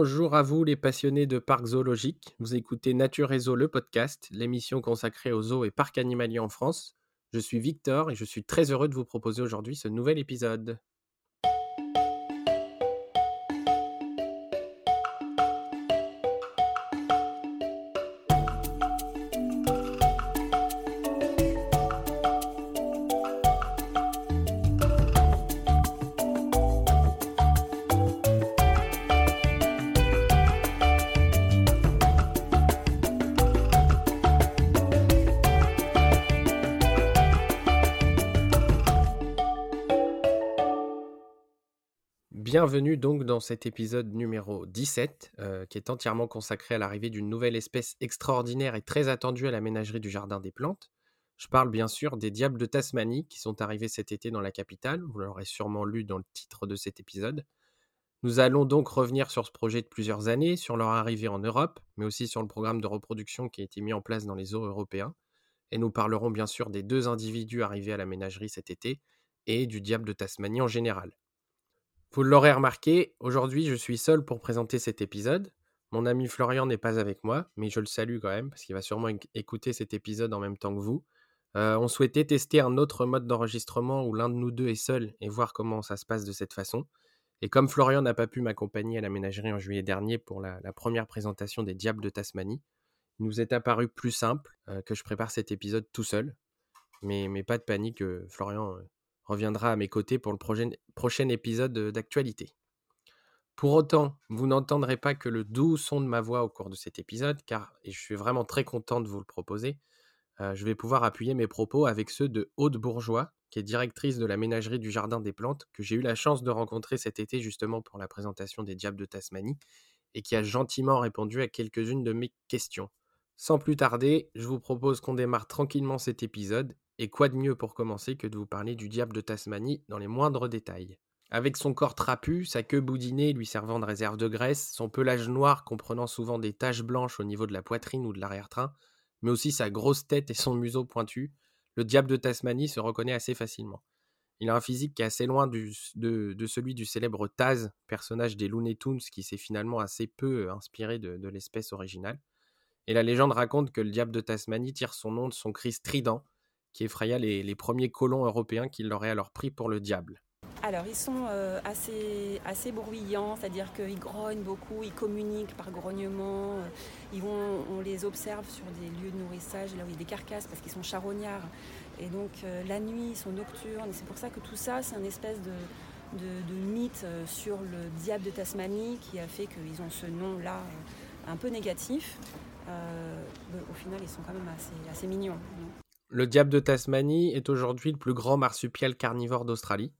Bonjour à vous les passionnés de parcs zoologiques. Vous écoutez Nature et Zoo, le podcast, l'émission consacrée aux zoos et parcs animaliers en France. Je suis Victor et je suis très heureux de vous proposer aujourd'hui ce nouvel épisode. Bienvenue donc dans cet épisode numéro 17, euh, qui est entièrement consacré à l'arrivée d'une nouvelle espèce extraordinaire et très attendue à la ménagerie du Jardin des Plantes. Je parle bien sûr des diables de Tasmanie qui sont arrivés cet été dans la capitale, vous l'aurez sûrement lu dans le titre de cet épisode. Nous allons donc revenir sur ce projet de plusieurs années, sur leur arrivée en Europe, mais aussi sur le programme de reproduction qui a été mis en place dans les zoos européens. Et nous parlerons bien sûr des deux individus arrivés à la ménagerie cet été et du diable de Tasmanie en général. Vous l'aurez remarqué, aujourd'hui je suis seul pour présenter cet épisode. Mon ami Florian n'est pas avec moi, mais je le salue quand même parce qu'il va sûrement écouter cet épisode en même temps que vous. Euh, on souhaitait tester un autre mode d'enregistrement où l'un de nous deux est seul et voir comment ça se passe de cette façon. Et comme Florian n'a pas pu m'accompagner à la ménagerie en juillet dernier pour la, première présentation des Diables de Tasmanie, il nous est apparu plus simple euh, que je prépare cet épisode tout seul. Mais, pas de panique, euh, Florian reviendra à mes côtés pour le prochain, épisode d'actualité. Pour autant, vous n'entendrez pas que le doux son de ma voix au cours de cet épisode, car, je suis vraiment très content de vous le proposer, euh, je vais pouvoir appuyer mes propos avec ceux de Aude Bourgeois, qui est directrice de la ménagerie du Jardin des Plantes, que j'ai eu la chance de rencontrer cet été justement pour la présentation des Diables de Tasmanie, et qui a gentiment répondu à quelques-unes de mes questions. Sans plus tarder, je vous propose qu'on démarre tranquillement cet épisode et quoi de mieux pour commencer que de vous parler du diable de Tasmanie dans les moindres détails? Avec son corps trapu, sa queue boudinée lui servant de réserve de graisse, son pelage noir comprenant souvent des taches blanches au niveau de la poitrine ou de l'arrière-train, mais aussi sa grosse tête et son museau pointu, le diable de Tasmanie se reconnaît assez facilement. Il a un physique qui est assez loin de, celui du célèbre Taz, personnage des Looney Tunes qui s'est finalement assez peu euh, inspiré de, de l'espèce originale. Et la légende raconte que le diable de Tasmanie tire son nom de son cri strident, qui effraya les, premiers colons européens qui l'auraient alors pris pour le diable. Alors, ils sont euh, assez, assez bruyants, c'est-à-dire qu'ils grognent beaucoup, ils communiquent par grognement. Euh, ils vont, on les observe sur des lieux de nourrissage, là où il y a des carcasses, parce qu'ils sont charognards. Et donc, euh, la nuit, ils sont nocturnes. C'est pour ça que tout ça, c'est une espèce de, de, mythe sur le diable de Tasmanie qui a fait qu'ils ont ce nom-là un peu négatif. au final, ils sont quand même assez, assez mignons. Le diable de Tasmanie est aujourd'hui le plus grand marsupial carnivore d'Australie,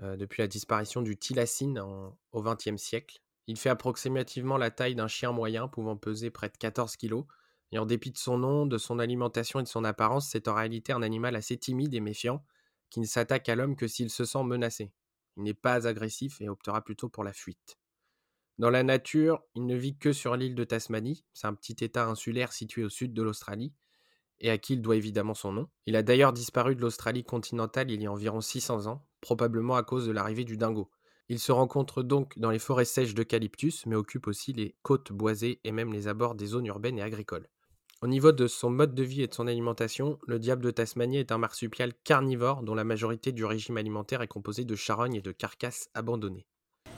euh, depuis la disparition du thylacine au XXe siècle. Il fait approximativement la taille d'un chien moyen, pouvant peser près de 14 kg. Et en dépit de son nom, de son alimentation et de son apparence, c'est en réalité un animal assez timide et méfiant, qui ne s'attaque à l'homme que s'il se sent menacé. Il n'est pas agressif et optera plutôt pour la fuite. Dans la nature, il ne vit que sur l'île de Tasmanie, c'est un petit état insulaire situé au sud de l'Australie, et à qui il doit évidemment son nom. Il a d'ailleurs disparu de l'Australie continentale il y a environ 600 ans, probablement à cause de l'arrivée du dingo. Il se rencontre donc dans les forêts sèches d'eucalyptus, mais occupe aussi les côtes boisées et même les abords des zones urbaines et agricoles. Au niveau de son mode de vie et de son alimentation, le diable de Tasmanie est un marsupial carnivore dont la majorité du régime alimentaire est composé de charognes et de carcasses abandonnées.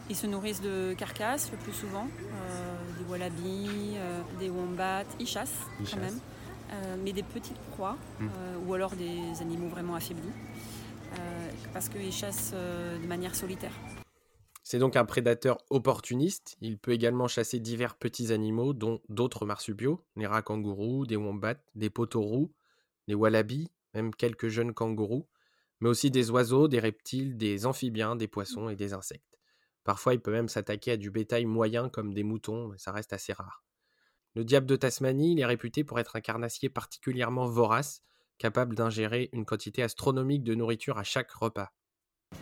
Ils se nourrissent de carcasses le plus souvent, euh, des wallabies, euh, des wombats, ils chassent quand même. Euh, mais des petites proies mmh. euh, ou alors des animaux vraiment affaiblis euh, parce qu'ils chassent de manière solitaire. C'est donc un prédateur opportuniste. Il peut également chasser divers petits animaux, dont d'autres marsupiaux, les rats kangourous, des wombats, des potoroos, des wallabies, même quelques jeunes kangourous, mais aussi des oiseaux, des reptiles, des amphibiens, des poissons et des insectes. Parfois, il peut même s'attaquer à du bétail moyen comme des moutons, mais ça reste assez rare. Le diable de Tasmanie, il est réputé pour être un carnassier particulièrement vorace, capable d'ingérer une quantité astronomique de nourriture à chaque repas.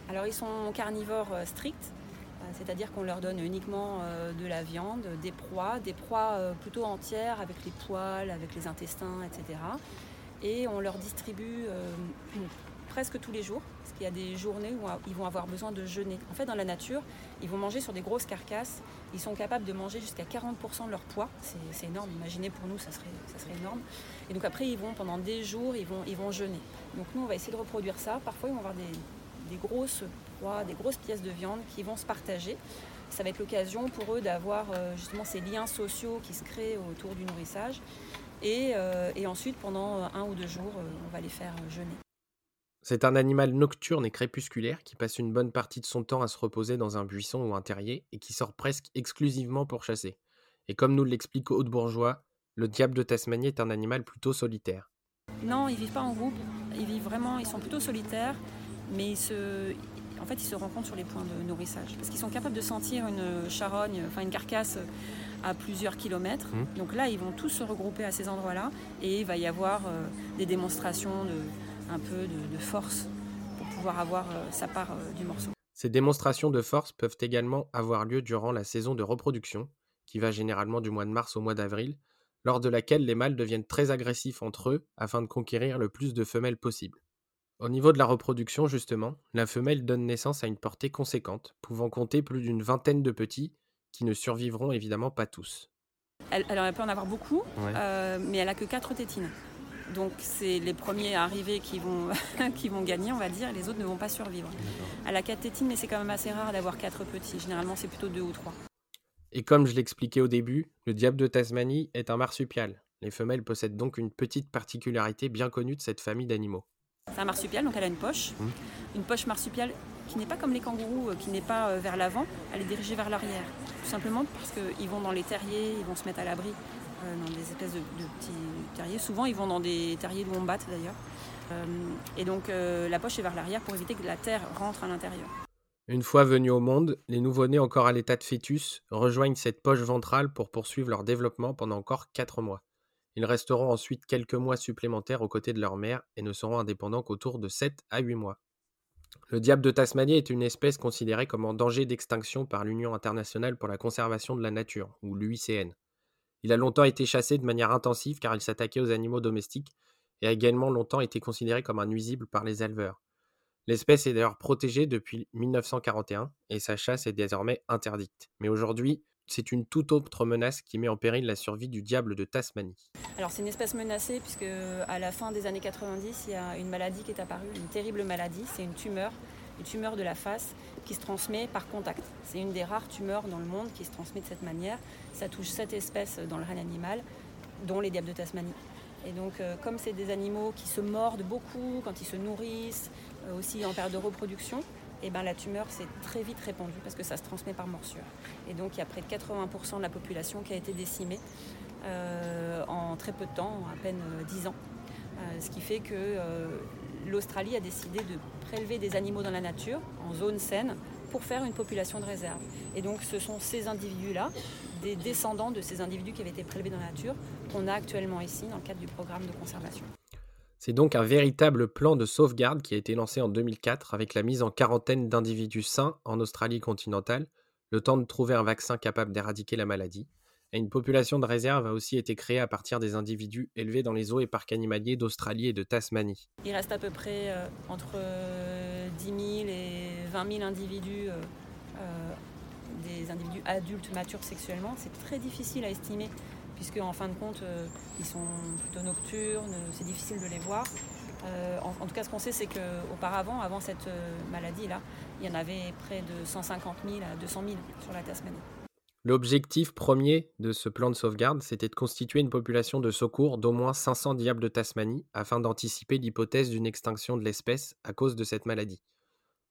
Alors ils sont carnivores euh, stricts, euh, c'est-à-dire qu'on leur donne uniquement euh, de la viande, des proies, des proies plutôt entières avec les poils, avec les intestins, etc. Et on leur distribue presque tous les jours, il y a des journées où ils vont avoir besoin de jeûner. En fait, dans la nature, ils vont manger sur des grosses carcasses Ils sont capables de manger jusqu'à 40% de leur poids. C'est énorme. Imaginez pour nous, ça serait, ça serait énorme. Et donc après, ils vont pendant des jours, ils vont, ils vont jeûner. Donc nous, on va essayer de reproduire ça. Parfois, ils vont avoir des, grosses proies, des grosses pièces de viande qui vont se partager. Ça va être l'occasion pour eux d'avoir euh, justement ces liens sociaux qui se créent autour du nourrissage. Et, euh, et ensuite, pendant un ou deux jours, euh, on va les faire jeûner. C'est un animal nocturne et crépusculaire qui passe une bonne partie de son temps à se reposer dans un buisson ou un terrier et qui sort presque exclusivement pour chasser. Et comme nous l'explique Haute Bourgeois, le diable de Tasmanie est un animal plutôt solitaire. Non, ils vivent pas en groupe, ils vivent vraiment, ils sont plutôt solitaires, mais ils se, en fait, ils se rencontrent sur les points de nourrissage parce qu'ils sont capables de sentir une charogne, enfin une carcasse à plusieurs kilomètres. Mmh. Donc là, ils vont tous se regrouper à ces endroits-là et il va y avoir euh, des démonstrations de un peu de, force pour pouvoir avoir euh, sa part euh, du morceau. Ces démonstrations de force peuvent également avoir lieu durant la saison de reproduction, qui va généralement du mois de mars au mois d'avril, lors de laquelle les mâles deviennent très agressifs entre eux afin de conquérir le plus de femelles possible. Au niveau de la reproduction, justement, la femelle donne naissance à une portée conséquente, pouvant compter plus d'une vingtaine de petits, qui ne survivront évidemment pas tous. Elle, elle peut en avoir beaucoup, euh, mais elle a que quatre tétines. Donc c'est les premiers arrivés qui vont, qui vont gagner, on va dire, et les autres ne vont pas survivre. À la quatre tétines, mais c'est quand même assez rare d'avoir quatre petits. Généralement, c'est plutôt deux ou trois. Et comme je l'expliquais au début, le diable de Tasmanie est un marsupial. Les femelles possèdent donc une petite particularité bien connue de cette famille d'animaux. C'est un marsupial, donc elle a une poche. Mmh. Une poche marsupiale qui n'est pas comme les kangourous, euh, qui n'est pas euh, vers l'avant, elle est dirigée vers l'arrière. Tout simplement parce qu'ils vont dans les terriers, ils vont se mettre à l'abri dans des espèces de, petits terriers. Souvent, ils vont dans des terriers de wombat d'ailleurs. Euh, et donc, euh, la poche est vers l'arrière pour éviter que la terre rentre à l'intérieur. Une fois venus au monde, les nouveau-nés encore à l'état de fœtus rejoignent cette poche ventrale pour poursuivre leur développement pendant encore 4 mois. Ils resteront ensuite quelques mois supplémentaires aux côtés de leur mère et ne seront indépendants qu'autour de 7 à 8 mois. Le diable de Tasmanie est une espèce considérée comme en danger d'extinction par l'Union internationale pour la conservation de la nature, ou l'UICN. Il a longtemps été chassé de manière intensive car il s'attaquait aux animaux domestiques et a également longtemps été considéré comme un nuisible par les éleveurs. L'espèce est d'ailleurs protégée depuis 1941 et sa chasse est désormais interdite. Mais aujourd'hui, c'est une toute autre menace qui met en péril la survie du diable de Tasmanie. Alors c'est une espèce menacée puisque à la fin des années 90, il y a une maladie qui est apparue, une terrible maladie, c'est une tumeur, une tumeur de la face qui se transmet par contact. C'est une des rares tumeurs dans le monde qui se transmet de cette manière. Ça touche sept espèces dans le règne animal, dont les diables de Tasmanie. Et donc, euh, comme c'est des animaux qui se mordent beaucoup quand ils se nourrissent, euh, aussi en période de reproduction, et eh ben, la tumeur s'est très vite répandue parce que ça se transmet par morsure. Et donc, il y a près de 80% de la population qui a été décimée euh, en très peu de temps, en à peine 10 ans. ce qui fait que l'Australie a décidé de prélever des animaux dans la nature, en zone saine, pour faire une population de réserve. Et donc ce sont ces individus-là, des descendants de ces individus qui avaient été prélevés dans la nature, qu'on a actuellement ici dans le cadre du programme de conservation. C'est donc un véritable plan de sauvegarde qui a été lancé en 2004 avec la mise en quarantaine d'individus sains en Australie continentale, le temps de trouver un vaccin capable d'éradiquer la maladie et une population de réserve a aussi été créée à partir des individus élevés dans les zoos et parcs animaliers d'Australie et de Tasmanie. Il reste à peu près euh, entre 10 euh, 000 et 20 000 individus, euh, des individus adultes matures sexuellement. C'est très difficile à estimer puisque en fin de compte, ils sont plutôt nocturnes, c'est difficile de les voir. en, tout cas, ce qu'on sait, c'est qu'auparavant, avant cette maladie-là, il y en avait près de 150 000 à 200 000 sur la Tasmanie. L'objectif premier de ce plan de sauvegarde, c'était de constituer une population de secours d'au moins 500 diables de Tasmanie afin d'anticiper l'hypothèse d'une extinction de l'espèce à cause de cette maladie.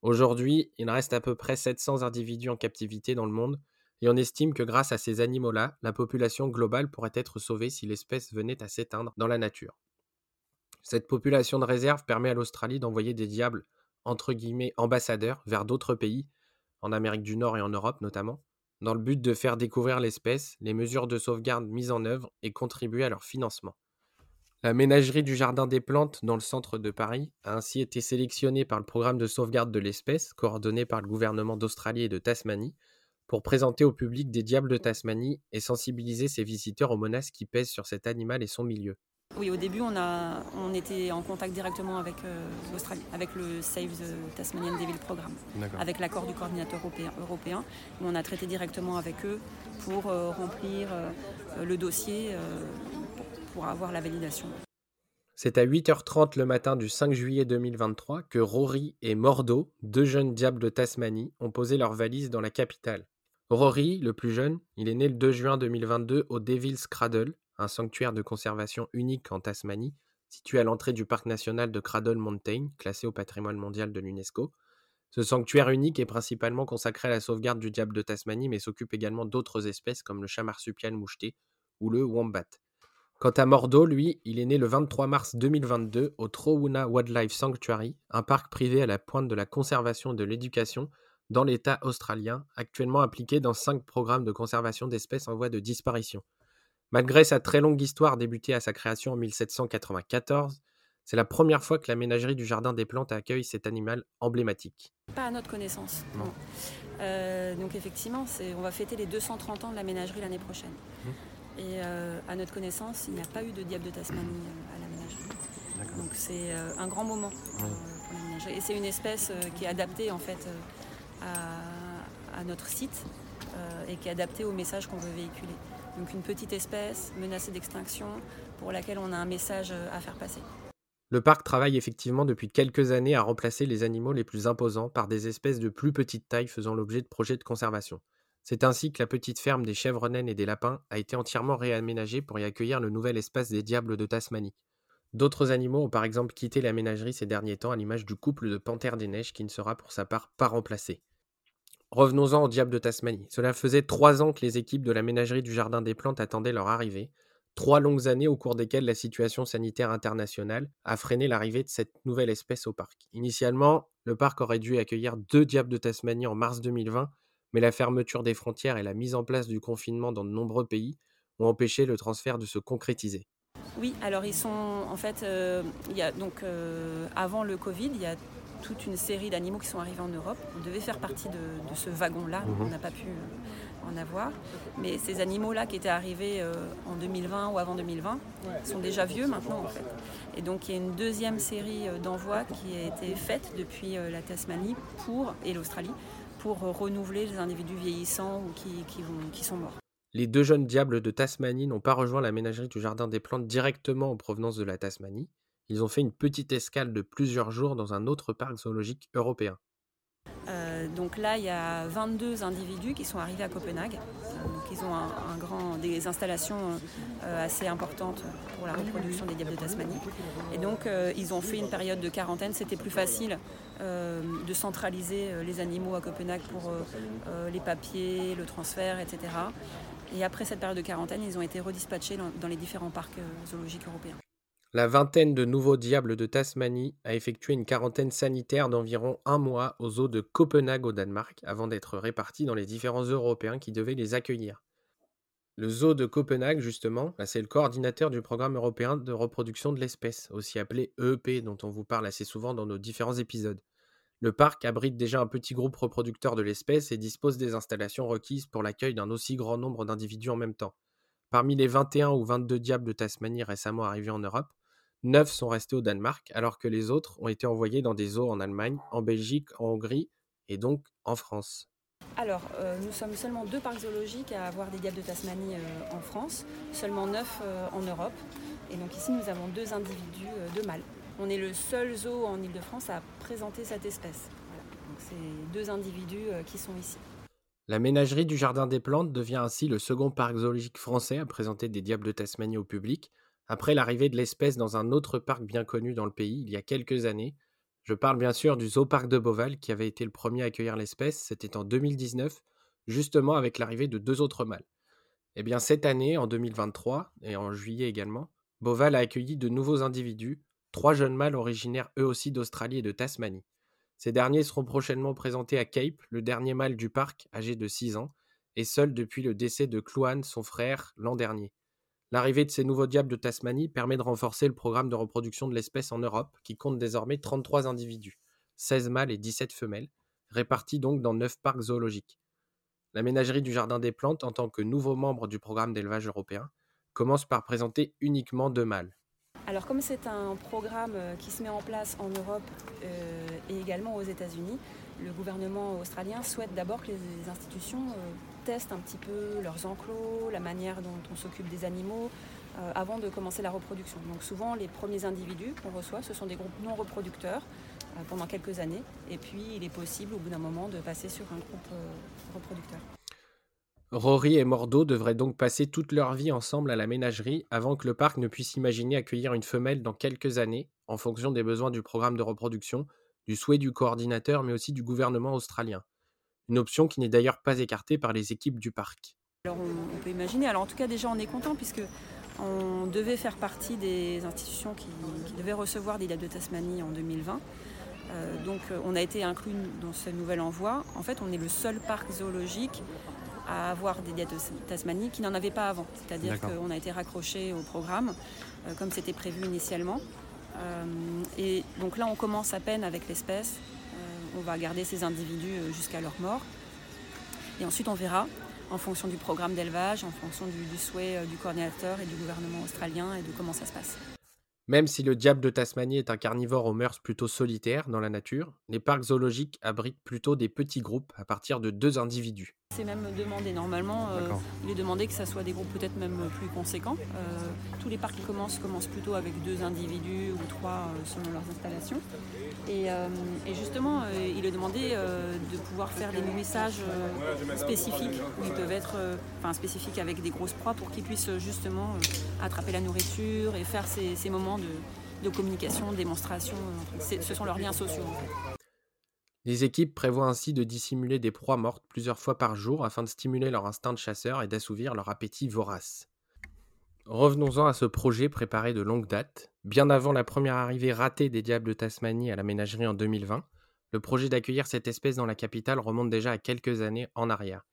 Aujourd'hui, il reste à peu près 700 individus en captivité dans le monde et on estime que grâce à ces animaux-là, la population globale pourrait être sauvée si l'espèce venait à s'éteindre dans la nature. Cette population de réserve permet à l'Australie d'envoyer des diables entre guillemets ambassadeurs vers d'autres pays, en Amérique du Nord et en Europe notamment, dans le but de faire découvrir l'espèce, les mesures de sauvegarde mises en œuvre et contribuer à leur financement. La ménagerie du Jardin des Plantes dans le centre de Paris a ainsi été sélectionnée par le programme de sauvegarde de l'espèce, coordonné par le gouvernement d'Australie et de Tasmanie, pour présenter au public des diables de Tasmanie et sensibiliser ses visiteurs aux menaces qui pèsent sur cet animal et son milieu. Oui, au début, on, a, on était en contact directement avec euh, l'Australie, avec le Save the Tasmanian Devil Programme, avec l'accord du coordinateur européen, européen. On a traité directement avec eux pour euh, remplir euh, le dossier pour, avoir la validation. C'est à 8h30 le matin du 5 juillet 2023 que Rory et Mordo, deux jeunes diables de Tasmanie, ont posé leurs valises dans la capitale. Rory, le plus jeune, il est né le 2 juin 2022 au Devil's Cradle, un sanctuaire de conservation unique en Tasmanie, situé à l'entrée du parc national de Cradle Mountain, classé au patrimoine mondial de l'UNESCO. Ce sanctuaire unique est principalement consacré à la sauvegarde du diable de Tasmanie, mais s'occupe également d'autres espèces comme le chat marsupial moucheté ou le wombat. Quant à Mordo, lui, il est né le 23 mars 2022 au Trowuna Wildlife Sanctuary, un parc privé à la pointe de la conservation et de l'éducation dans l'État australien, actuellement impliqué dans cinq programmes de conservation d'espèces en voie de disparition. Malgré sa très longue histoire débutée à sa création en 1794, c'est la première fois que la ménagerie du Jardin des Plantes accueille cet animal emblématique. Pas à notre connaissance. Non. Euh, donc effectivement, on va fêter les 230 ans de la ménagerie l'année prochaine. Mmh. Et euh, à notre connaissance, il n'y a pas eu de diable de Tasmanie euh, à la ménagerie. Donc c'est un grand moment pour la ménagerie. Et c'est une espèce qui est adaptée en fait à notre site et qui est adaptée au message qu'on veut véhiculer. Donc une petite espèce menacée d'extinction pour laquelle on a un message euh, à faire passer. Le parc travaille effectivement depuis quelques années à remplacer les animaux les plus imposants par des espèces de plus petite taille faisant l'objet de projets de conservation. C'est ainsi que la petite ferme des chèvres naines et des lapins a été entièrement réaménagée pour y accueillir le nouvel espace des diables de Tasmanie. D'autres animaux ont par exemple quitté la ménagerie ces derniers temps à l'image du couple de panthères des neiges qui ne sera pour sa part pas remplacé. Revenons-en au diable de Tasmanie. Cela faisait trois ans que les équipes de la ménagerie du Jardin des Plantes attendaient leur arrivée. Trois longues années au cours desquelles la situation sanitaire internationale a freiné l'arrivée de cette nouvelle espèce au parc. Initialement, le parc aurait dû accueillir deux diables de Tasmanie en mars 2020, mais la fermeture des frontières et la mise en place du confinement dans de nombreux pays ont empêché le transfert de se concrétiser. Oui, alors ils sont en fait, euh, il y a, donc euh, avant le Covid, il y a toute une série d'animaux qui sont arrivés en Europe. On devait faire partie de, ce wagon-là, mhm. on n'a pas pu euh, en avoir. Mais ces animaux-là qui étaient arrivés euh, en 2020 ou avant 2020 sont déjà vieux maintenant en fait. Et donc il y a une deuxième série euh, d'envois qui a été faite depuis la Tasmanie pour, et l'Australie pour renouveler les individus vieillissants ou qui, qui sont morts. Les deux jeunes diables de Tasmanie n'ont pas rejoint la ménagerie du Jardin des Plantes directement en provenance de la Tasmanie ils ont fait une petite escale de plusieurs jours dans un autre parc zoologique européen. Euh, donc là, il y a 22 individus qui sont arrivés à Copenhague. Donc ils ont un, grand, des installations euh, assez importantes pour la reproduction des diables de Tasmanie. Et donc euh, ils ont fait une période de quarantaine. C'était plus facile de centraliser les animaux à Copenhague pour les papiers, le transfert, etc. Et après cette période de quarantaine, ils ont été redispatchés dans les différents parcs zoologiques européens. La vingtaine de nouveaux diables de Tasmanie a effectué une quarantaine sanitaire d'environ un mois aux eaux de Copenhague au Danemark avant d'être répartis dans les différents Européens qui devaient les accueillir. Le zoo de Copenhague, justement, bah, c'est le coordinateur du programme européen de reproduction de l'espèce, aussi appelé EEP, dont on vous parle assez souvent dans nos différents épisodes. Le parc abrite déjà un petit groupe reproducteur de l'espèce et dispose des installations requises pour l'accueil d'un aussi grand nombre d'individus en même temps. Parmi les 21 ou 22 diables de Tasmanie récemment arrivés en Europe, Neuf sont restés au Danemark, alors que les autres ont été envoyés dans des zoos en Allemagne, en Belgique, en Hongrie et donc en France. Alors, euh, nous sommes seulement deux parcs zoologiques à avoir des diables de Tasmanie euh, en France, seulement neuf euh, en Europe. Et donc ici, nous avons deux individus de mâles. On est le seul zoo en Ile-de-France à présenter cette espèce. Donc c'est deux individus qui sont ici. La ménagerie du Jardin des Plantes devient ainsi le second parc zoologique français à présenter des diables de Tasmanie au public, après l'arrivée de l'espèce dans un autre parc bien connu dans le pays il y a quelques années. Je parle bien sûr du Zooparc de Beauval qui avait été le premier à accueillir l'espèce, c'était en 2019, justement avec l'arrivée de deux autres mâles. Eh bien cette année, en 2023, et en juillet également, Beauval a accueilli de nouveaux individus, trois jeunes mâles originaires eux aussi d'Australie et de Tasmanie. Ces derniers seront prochainement présentés à Cape, le dernier mâle du parc, âgé de 6 ans, et seul depuis le décès de Clouane, son frère, l'an dernier. L'arrivée de ces nouveaux diables de Tasmanie permet de renforcer le programme de reproduction de l'espèce en Europe, qui compte désormais 33 individus, 16 mâles et 17 femelles, répartis donc dans 9 parcs zoologiques. La ménagerie du Jardin des Plantes, en tant que nouveau membre du programme d'élevage européen, commence par présenter uniquement deux mâles. Alors comme c'est un programme qui se met en place en Europe et également aux États-Unis, le gouvernement australien souhaite d'abord que les institutions testent un petit peu leurs enclos, la manière dont on s'occupe des animaux, avant de commencer la reproduction. Donc souvent les premiers individus qu'on reçoit, ce sont des groupes non reproducteurs pendant quelques années. Et puis il est possible au bout d'un moment de passer sur un groupe reproducteur. Rory et Mordo devraient donc passer toute leur vie ensemble à la ménagerie avant que le parc ne puisse imaginer accueillir une femelle dans quelques années, en fonction des besoins du programme de reproduction, du souhait du coordinateur, mais aussi du gouvernement australien. Une option qui n'est d'ailleurs pas écartée par les équipes du parc. Alors on, peut imaginer, alors en tout cas déjà on est content puisque on devait faire partie des institutions qui, devaient recevoir des dates de Tasmanie en 2020. Euh, donc euh, on a été inclus dans ce nouvel envoi. En fait on est le seul parc zoologique à avoir des diètes de Tasmanie qui n'en avaient pas avant. C'est-à-dire qu'on a été raccroché au programme euh, comme c'était prévu initialement. Euh, et donc là, on commence à peine avec l'espèce. Euh, on va garder ces individus jusqu'à leur mort. Et ensuite, on verra en fonction du programme d'élevage, en fonction du, souhait du coordinateur et du gouvernement australien et de comment ça se passe. Même si le diable de Tasmanie est un carnivore aux mœurs plutôt solitaires dans la nature, les parcs zoologiques abritent plutôt des petits groupes à partir de deux individus. C'est même demandé normalement. Euh, il est demandé que ça soit des groupes peut-être même plus conséquents. Euh, tous les parcs qui commencent commencent plutôt avec deux individus ou trois euh, selon leurs installations. Et, justement, il est demandé de pouvoir faire des nourrissages spécifiques, où ils peuvent être enfin, spécifiques avec des grosses proies pour qu'ils puissent justement attraper la nourriture et faire ces, moments de, de communication, de démonstration. Ce sont leurs liens sociaux. Les équipes prévoient ainsi de dissimuler des proies mortes plusieurs fois par jour afin de stimuler leur instinct de chasseur et d'assouvir leur appétit vorace. Revenons-en à ce projet préparé de longue date. Bien avant la première arrivée ratée des diables de Tasmanie à la ménagerie en 2020, le projet d'accueillir cette espèce dans la capitale remonte déjà à quelques années en arrière.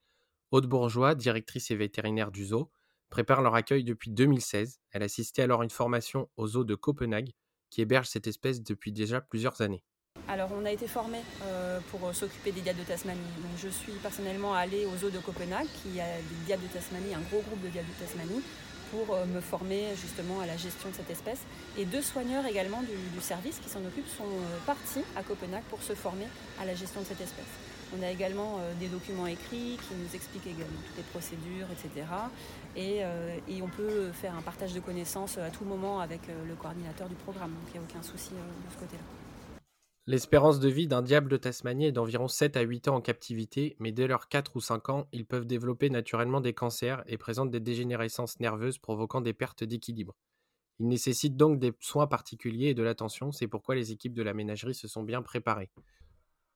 Haute Bourgeois, directrice et vétérinaire du zoo, prépare leur accueil depuis 2016. Elle assistait alors à une formation au zoo de Copenhague qui héberge cette espèce depuis déjà plusieurs années. Alors on a été formé euh, pour s'occuper des diables de Tasmanie. Donc, je suis personnellement allée au zoo de Copenhague, qui a des diables de Tasmanie, un gros groupe de diables de Tasmanie, pour euh, me former justement à la gestion de cette espèce. Et deux soigneurs également du, service qui s'en occupent sont euh, partis à Copenhague pour se former à la gestion de cette espèce. On a également des documents écrits qui nous expliquent également toutes les procédures, etc. Et, et, on peut faire un partage de connaissances à tout moment avec le coordinateur du programme. Donc il n'y a aucun souci de ce côté-là. L'espérance de vie d'un diable de Tasmanie est d'environ 7 à 8 ans en captivité, mais dès leurs 4 ou 5 ans, ils peuvent développer naturellement des cancers et présentent des dégénérescences nerveuses provoquant des pertes d'équilibre. Ils nécessitent donc des soins particuliers et de l'attention, c'est pourquoi les équipes de la ménagerie se sont bien préparées.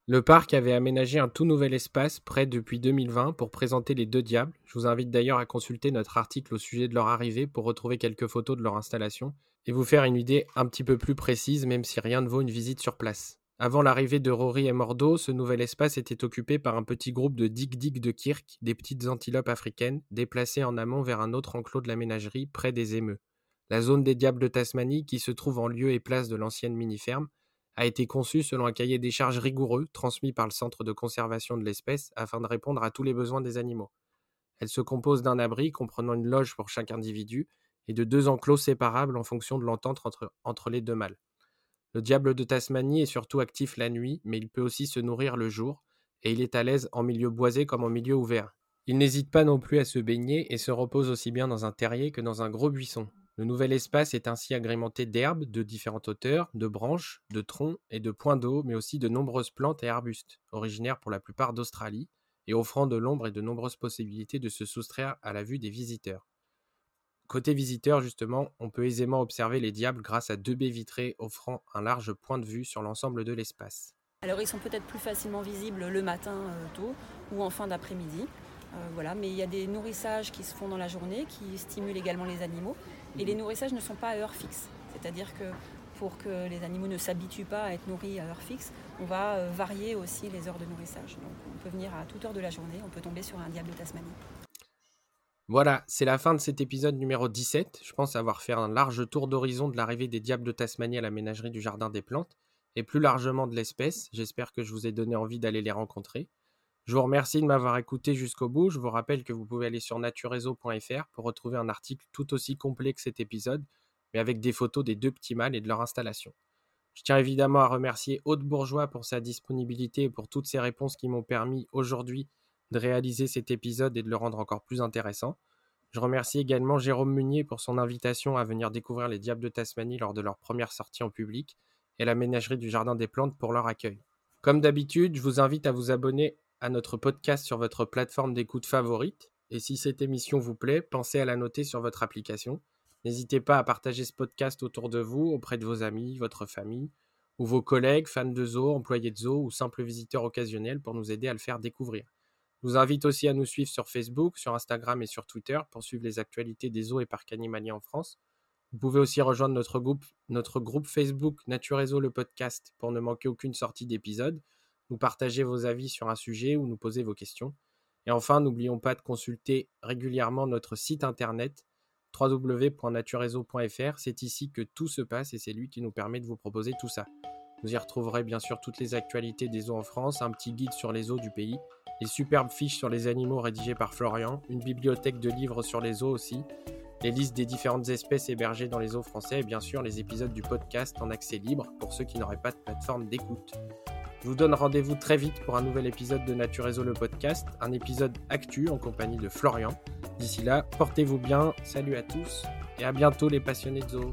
Le parc avait aménagé un tout nouvel espace prêt depuis 2020 pour présenter les deux diables. Je vous invite d'ailleurs à consulter notre article au sujet de leur arrivée pour retrouver quelques photos de leur installation et vous faire une idée un petit peu plus précise, même si rien ne vaut une visite sur place. Avant l'arrivée de Rory et Mordo, ce nouvel espace était occupé par un petit groupe de dig-dig de Kirk, des petites antilopes africaines, déplacées en amont vers un autre enclos de la ménagerie, près des émeux. La zone des diables de Tasmanie, qui se trouve en lieu et place de l'ancienne mini-ferme, a été conçue selon un cahier des charges rigoureux transmis par le Centre de conservation de l'espèce afin de répondre à tous les besoins des animaux. Elle se compose d'un abri comprenant une loge pour chaque individu et de deux enclos séparables en fonction de l'entente entre, entre les deux mâles. Le diable de Tasmanie est surtout actif la nuit, mais il peut aussi se nourrir le jour, et il est à l'aise en milieu boisé comme en milieu ouvert. Il n'hésite pas non plus à se baigner et se repose aussi bien dans un terrier que dans un gros buisson. Le nouvel espace est ainsi agrémenté d'herbes de différentes hauteurs, de branches, de troncs et de points d'eau, mais aussi de nombreuses plantes et arbustes, originaires pour la plupart d'Australie, et offrant de l'ombre et de nombreuses possibilités de se soustraire à la vue des visiteurs. Côté visiteur, justement, on peut aisément observer les diables grâce à deux baies vitrées offrant un large point de vue sur l'ensemble de l'espace. Alors ils sont peut-être plus facilement visibles le matin euh, tôt ou en fin d'après-midi. Euh, voilà, mais il y a des nourrissages qui se font dans la journée qui stimulent également les animaux. Et les nourrissages ne sont pas à heure fixe. C'est-à-dire que pour que les animaux ne s'habituent pas à être nourris à heure fixe, on va euh, varier aussi les heures de nourrissage. Donc on peut venir à toute heure de la journée, on peut tomber sur un diable de Tasmanie. Voilà, c'est la fin de cet épisode numéro 17. Je pense avoir fait un large tour d'horizon de l'arrivée des diables de Tasmanie à la ménagerie du Jardin des Plantes, et plus largement de l'espèce. J'espère que je vous ai donné envie d'aller les rencontrer. Je vous remercie de m'avoir écouté jusqu'au bout. Je vous rappelle que vous pouvez aller sur naturezo.fr pour retrouver un article tout aussi complet que cet épisode, mais avec des photos des deux petits mâles et de leur installation. Je tiens évidemment à remercier Haute Bourgeois pour sa disponibilité et pour toutes ces réponses qui m'ont permis aujourd'hui de réaliser cet épisode et de le rendre encore plus intéressant. Je remercie également Jérôme Munier pour son invitation à venir découvrir les Diables de Tasmanie lors de leur première sortie en public et la ménagerie du Jardin des Plantes pour leur accueil. Comme d'habitude, je vous invite à vous abonner à notre podcast sur votre plateforme d'écoute favorite. Et si cette émission vous plaît, pensez à la noter sur votre application. N'hésitez pas à partager ce podcast autour de vous, auprès de vos amis, votre famille, ou vos collègues, fans de zoo, employés de zoo ou simples visiteurs occasionnels pour nous aider à le faire découvrir. Je vous invite aussi à nous suivre sur Facebook, sur Instagram et sur Twitter pour suivre les actualités des zoos et parcs animaliers en France. Vous pouvez aussi rejoindre notre groupe, notre groupe Facebook Naturezo le podcast pour ne manquer aucune sortie d'épisode, nous partager vos avis sur un sujet ou nous poser vos questions. Et enfin, n'oublions pas de consulter régulièrement notre site internet www.naturezo.fr. C'est ici que tout se passe et c'est lui qui nous permet de vous proposer tout ça. Vous y retrouverez bien sûr toutes les actualités des zoos en France, un petit guide sur les zoos du pays les superbes fiches sur les animaux rédigées par Florian, une bibliothèque de livres sur les zoos aussi, les listes des différentes espèces hébergées dans les zoos français et bien sûr les épisodes du podcast en accès libre pour ceux qui n'auraient pas de plateforme d'écoute. Je vous donne rendez-vous très vite pour un nouvel épisode de Naturezo le podcast, un épisode actu en compagnie de Florian. D'ici là, portez-vous bien, salut à tous et à bientôt les passionnés de zoos.